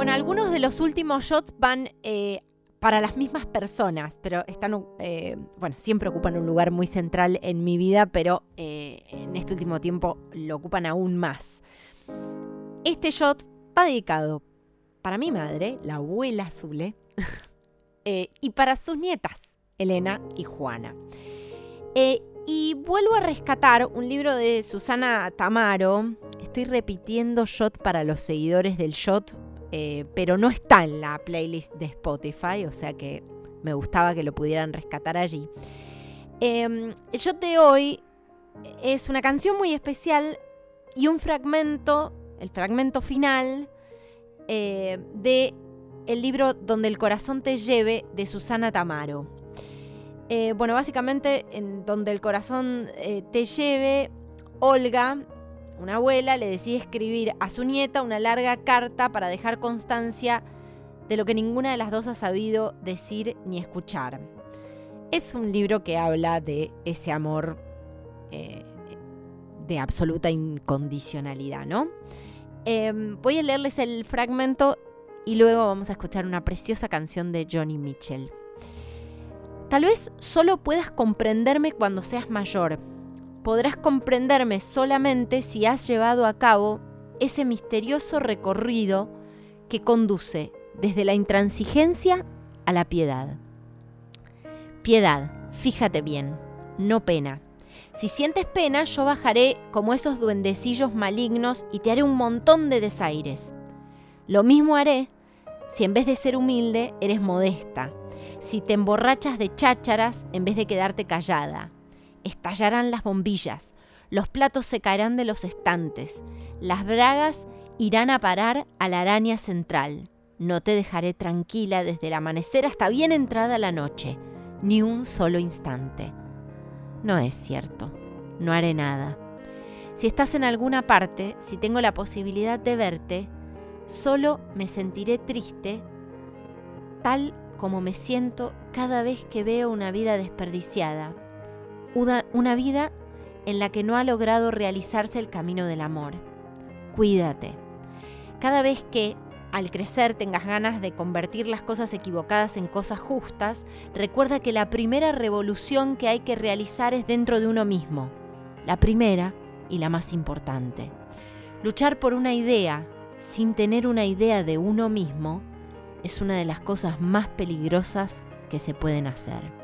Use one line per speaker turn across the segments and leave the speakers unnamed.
Bueno, algunos de los últimos shots van eh, para las mismas personas, pero están, eh, bueno, siempre ocupan un lugar muy central en mi vida, pero eh, en este último tiempo lo ocupan aún más. Este shot va dedicado para mi madre, la abuela Zule, y para sus nietas, Elena y Juana. y vuelvo a rescatar un libro de Susana Tamaro. Estoy repitiendo shot para los seguidores del shot eh, pero no está en la playlist de Spotify, o sea que me gustaba que lo pudieran rescatar allí. El shot de hoy es una canción muy especial y un fragmento, el fragmento final eh, de el libro Donde el corazón te lleve de Susana Tamaro. Eh, bueno, básicamente en Donde el corazón te lleve, Olga una abuela le decide escribir a su nieta una larga carta para dejar constancia de lo que ninguna de las dos ha sabido decir ni escuchar. Es un libro que habla de ese amor eh, de absoluta incondicionalidad, ¿no? Em, voy a leerles el fragmento y luego vamos a escuchar una preciosa canción de Johnny Mitchell. Tal vez solo puedas comprenderme cuando seas mayor, podrás comprenderme solamente si has llevado a cabo ese misterioso recorrido que conduce desde la intransigencia a la piedad. Piedad, fíjate bien, no pena. Si sientes pena, yo bajaré como esos duendecillos malignos y te haré un montón de desaires. Lo mismo haré si en vez de ser humilde eres modesta, si te emborrachas de chácharas en vez de quedarte callada, estallarán las bombillas, los platos se caerán de los estantes, las bragas irán a parar a la araña central. No te dejaré tranquila desde el amanecer hasta bien entrada la noche, ni un solo instante. No es cierto, no haré nada. Si estás en alguna parte, si tengo la posibilidad de verte, solo me sentiré triste, tal como me siento cada vez que veo una vida desperdiciada, una, vida en la que no ha logrado realizarse el camino del amor. Cuídate. Cada vez que al crecer tengas ganas de convertir las cosas equivocadas en cosas justas, recuerda que la primera revolución que hay que realizar es dentro de uno mismo. La primera y la más importante. Luchar por una idea sin tener una idea de uno mismo es una de las cosas más peligrosas que se pueden hacer.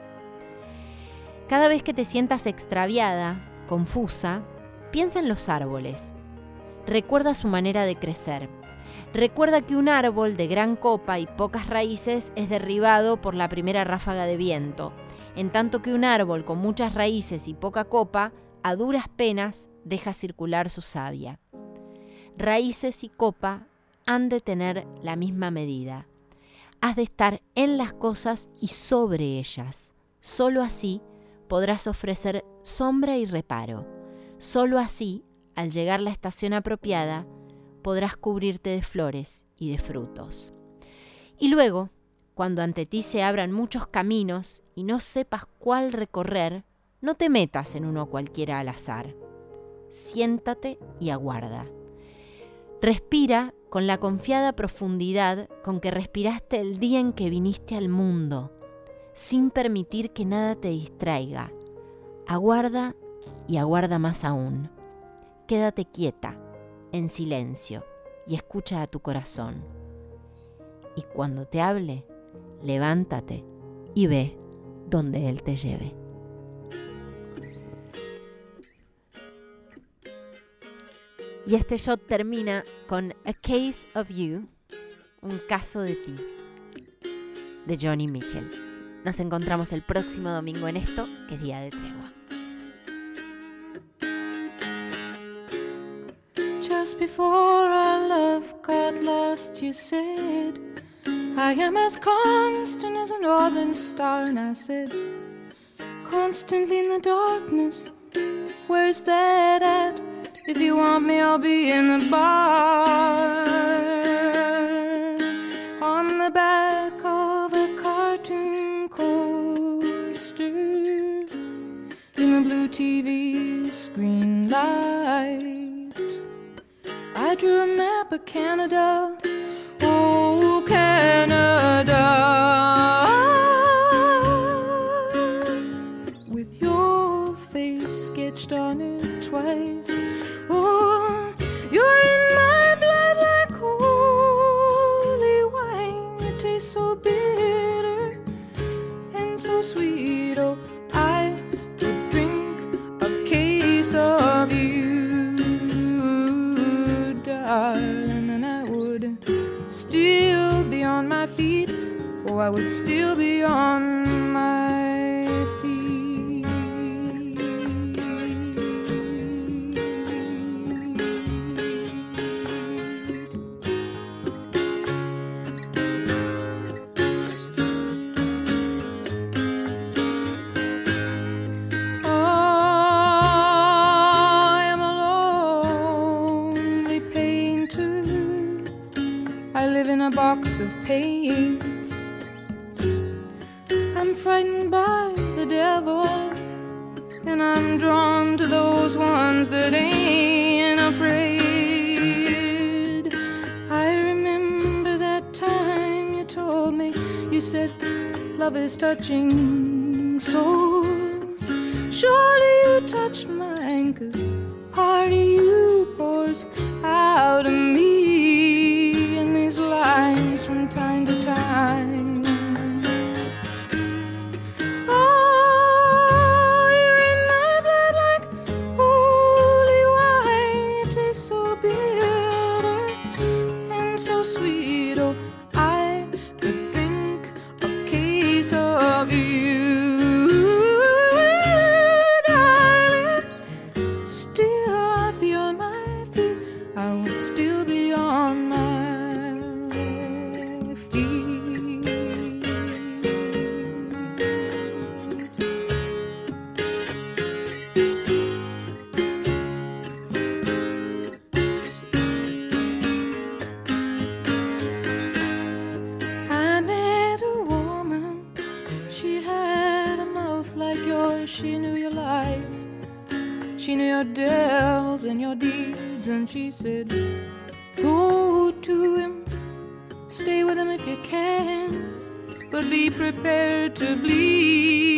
Cada vez que te sientas extraviada, confusa, piensa en los árboles. Recuerda su manera de crecer. Recuerda que un árbol de gran copa y pocas raíces es derribado por la primera ráfaga de viento, en tanto que un árbol con muchas raíces y poca copa, a duras penas, deja circular su savia. Raíces y copa han de tener la misma medida. Has de estar en las cosas y sobre ellas. Solo así podrás ofrecer sombra y reparo. Solo así, al llegar la estación apropiada, podrás cubrirte de flores y de frutos. Y luego, cuando ante ti se abran muchos caminos y no sepas cuál recorrer, no te metas en uno cualquiera al azar. Siéntate y aguarda. Respira con la confiada profundidad con que respiraste el día en que viniste al mundo sin permitir que nada te distraiga. Aguarda y aguarda más aún. Quédate quieta, en silencio, y escucha a tu corazón. Y cuando te hable, levántate y ve donde Él te lleve. Y este shot termina con A Case of You, un caso de ti, de Johnny Mitchell. Nos encontramos el próximo domingo en esto, que es día de tregua. Just before our love got lost, you said, I am as constant as a northern star. And I said, constantly in the darkness, where's that at? If you want me, I'll be in the bar. Light. I drew a map of Canada.
Still be on my feet. Oh, I would still be on my of pains. I'm frightened by the devil, and I'm drawn to those ones that ain't afraid. I remember that time you told me, you said, love is touching souls. Surely you touch mine, cause part of you pours out of me She knew your life. She knew your devils and your deeds. And she said, Go to him. Stay with him if you can. But be prepared to bleed.